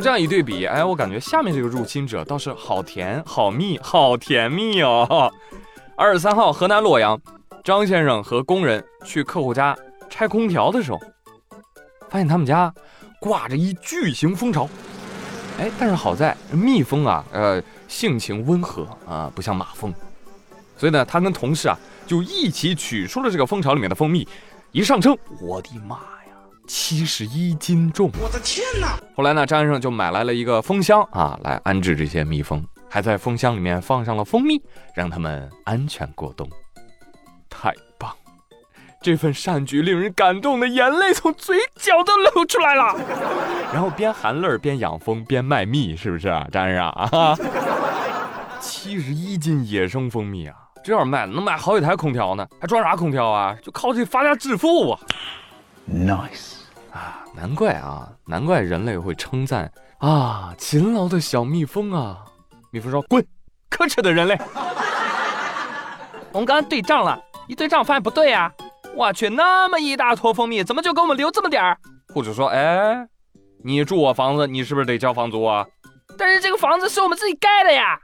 这样一对比，哎，我感觉下面这个入侵者倒是好甜、好蜜、好甜蜜哦。二十三号，河南洛阳，张先生和工人去客户家拆空调的时候，发现他们家挂着一巨型蜂巢。哎，但是好在蜜蜂啊，呃，性情温和啊，不像马蜂，所以呢，他跟同事啊就一起取出了这个蜂巢里面的蜂蜜，一上称，我的妈，七十一斤重！我的天哪！后来呢，张先生就买来了一个蜂箱啊，来安置这些蜜蜂，还在蜂箱里面放上了蜂蜜，让它们安全过冬。太棒！这份善举令人感动的眼泪从嘴角都流出来了。然后边含泪边养蜂边卖蜜，是不是啊，张先生啊？七十一斤野生蜂蜜啊，这要卖能买好几台空调呢，还装啥空调啊？就靠这发家致富啊！Nice 啊，难怪啊，难怪人类会称赞啊，勤劳的小蜜蜂啊。蜜蜂说：“滚，可耻的人类！”我们刚刚对账了，一对账发现不对呀。我去，那么一大坨蜂蜜，怎么就给我们留这么点儿？护士说：“哎，你住我房子，你是不是得交房租啊？但是这个房子是我们自己盖的呀。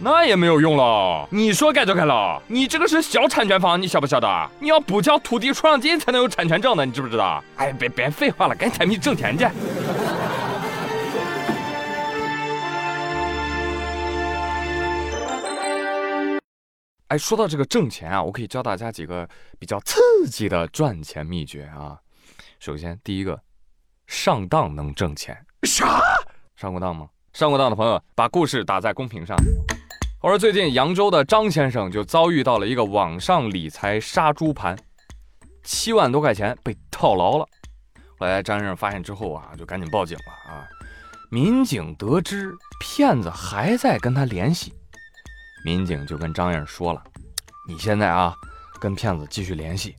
那也没有用了，你说盖就盖了。你这个是小产权房，你晓不晓得？你要补交土地出让金才能有产权证的，你知不知道？哎，别别废话了，赶紧采蜜挣钱去。”哎，说到这个挣钱啊，我可以教大家几个比较刺激的赚钱秘诀啊。首先，第一个，上当能挣钱。啥？上过当吗？上过当的朋友，把故事打在公屏上。我说，最近扬州的张先生就遭遇到了一个网上理财杀猪盘，七万多块钱被套牢了。后来张先生发现之后啊，就赶紧报警了啊。民警得知骗子还在跟他联系。民警就跟张先生说了：“你现在啊，跟骗子继续联系，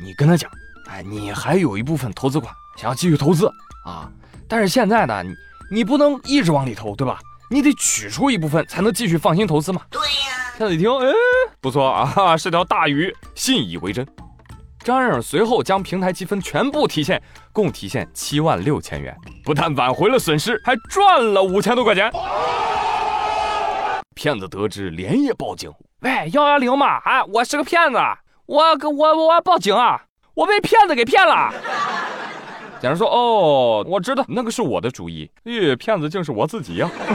你跟他讲，哎，你还有一部分投资款想要继续投资啊，但是现在呢，你你不能一直往里投，对吧？你得取出一部分才能继续放心投资嘛。”对呀。骗子一听，哎，不错啊，是条大鱼，信以为真。张先生随后将平台积分全部提现，共提现七万六千元，不但挽回了损失，还赚了五千多块钱。骗子得知，连夜报警。喂，幺幺零嘛，啊，我是个骗子，我我我我报警啊！我被骗子给骗了。警察说：“哦，我知道，那个是我的主意。咦，骗子竟是我自己呀！”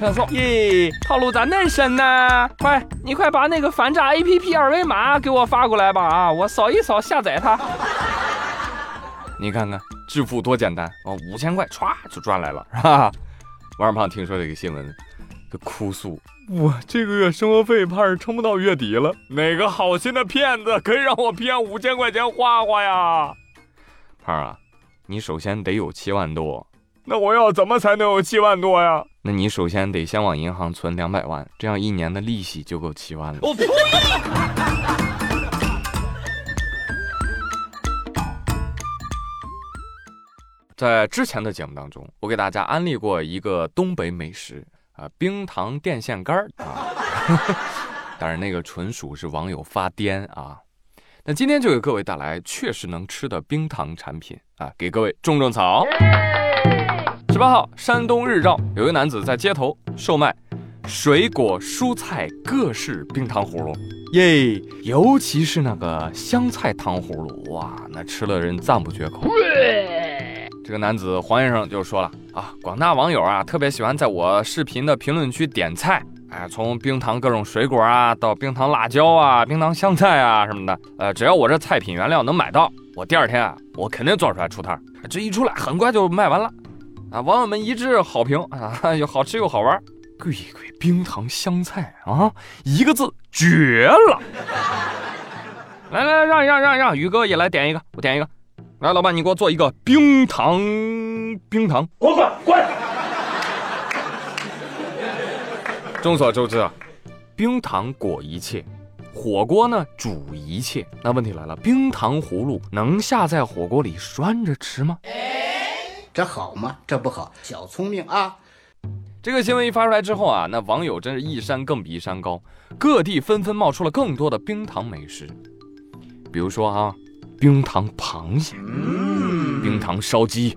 骗子说：“咦，套路咋那深呢？快，你快把那个反诈 APP 二维码给我发过来吧！啊，我扫一扫下载它。你看看，致富多简单啊！五千块歘就赚来了，是吧？”王二胖听说这个新闻，就哭诉：“我这个月生活费怕是撑不到月底了。哪个好心的骗子可以让我骗五千块钱花花呀？”胖啊，你首先得有七万多。那我要怎么才能有七万多呀？那你首先得先往银行存两百万，这样一年的利息就够七万了。我呸！在之前的节目当中，我给大家安利过一个东北美食啊，冰糖电线杆儿啊，但是那个纯属是网友发癫啊。那今天就给各位带来确实能吃的冰糖产品啊，给各位种种草。十八号，山东日照有一个男子在街头售卖水果、蔬菜各式冰糖葫芦，耶，尤其是那个香菜糖葫芦，哇，那吃了人赞不绝口。这个男子黄先生就说了啊，广大网友啊特别喜欢在我视频的评论区点菜，哎，从冰糖各种水果啊，到冰糖辣椒啊、冰糖香菜啊什么的，呃，只要我这菜品原料能买到，我第二天啊，我肯定做出来出摊。这一出来很快就卖完了，啊，网友们一致好评啊，又好吃又好玩。贵贵冰糖香菜啊，一个字绝了！来来，让一让让一让，宇哥也来点一个，我点一个。来，老板，你给我做一个冰糖冰糖，滚滚滚！众所周知啊，冰糖裹一切，火锅呢煮一切。那问题来了，冰糖葫芦能下在火锅里拴着吃吗？这好吗？这不好，小聪明啊！这个新闻一发出来之后啊，那网友真是一山更比一山高，各地纷纷冒出了更多的冰糖美食，比如说啊。冰糖螃蟹，冰糖烧鸡，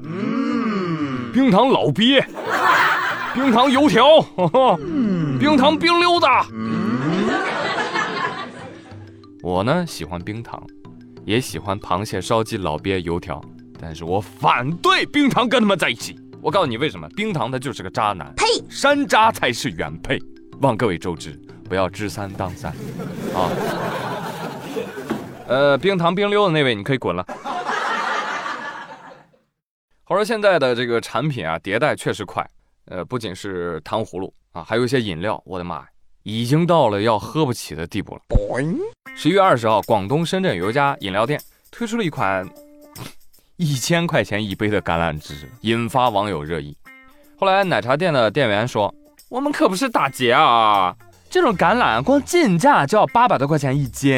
冰糖老鳖，冰糖油条，冰糖冰溜子。我呢喜欢冰糖，也喜欢螃蟹、烧鸡、老鳖、油条，但是我反对冰糖跟他们在一起。我告诉你为什么，冰糖他就是个渣男，呸，山楂才是原配。望各位周知，不要知三当三，啊。呃，冰糖冰溜的那位，你可以滚了。话说现在的这个产品啊，迭代确实快。呃，不仅是糖葫芦啊，还有一些饮料，我的妈呀，已经到了要喝不起的地步了。十一月二十号，广东深圳有一家饮料店推出了一款一千块钱一杯的橄榄汁，引发网友热议。后来奶茶店的店员说：“我们可不是打劫啊，这种橄榄光进价就要八百多块钱一斤。”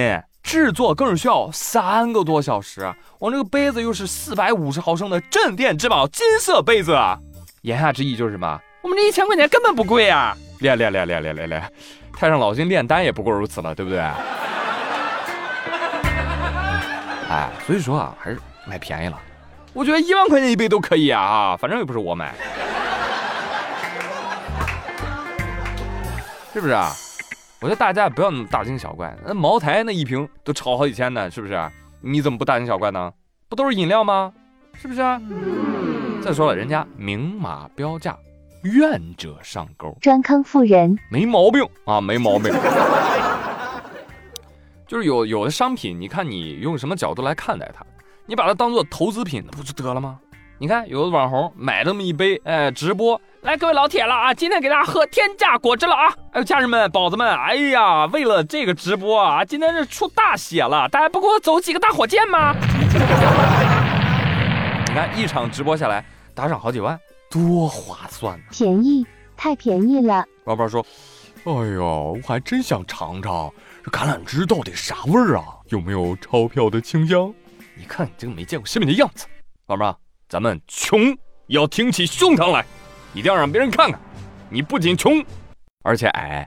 制作更是需要三个多小时，我这个杯子又是四百五十毫升的镇店之宝金色杯子，言下之意就是什么？我们这一千块钱根本不贵啊！练练练练练练练，太上老君炼丹也不过如此了，对不对？哎，所以说啊，还是买便宜了。我觉得一万块钱一杯都可以啊，反正又不是我买，是不是啊？我觉得大家不要那么大惊小怪，那茅台那一瓶都炒好几千呢，是不是？你怎么不大惊小怪呢？不都是饮料吗？是不是？再说了，人家明码标价，愿者上钩，专坑富人，没毛病啊，没毛病。就是有有的商品，你看你用什么角度来看待它，你把它当做投资品，那不就得了吗？你看有的网红买这么一杯，哎，直播。来，各位老铁了啊！今天给大家喝天价果汁了啊！哎呦，家人们、宝子们，哎呀，为了这个直播啊，今天是出大血了！大家不给我走几个大火箭吗？你看一场直播下来打赏好几万，多划算！便宜，太便宜了。宝宝说：“哎呦，我还真想尝尝这橄榄汁到底啥味儿啊？有没有钞票的清香？你看你这个没见过世面的样子。宝宝，咱们穷要挺起胸膛来。”一定要让别人看看，你不仅穷，而且矮。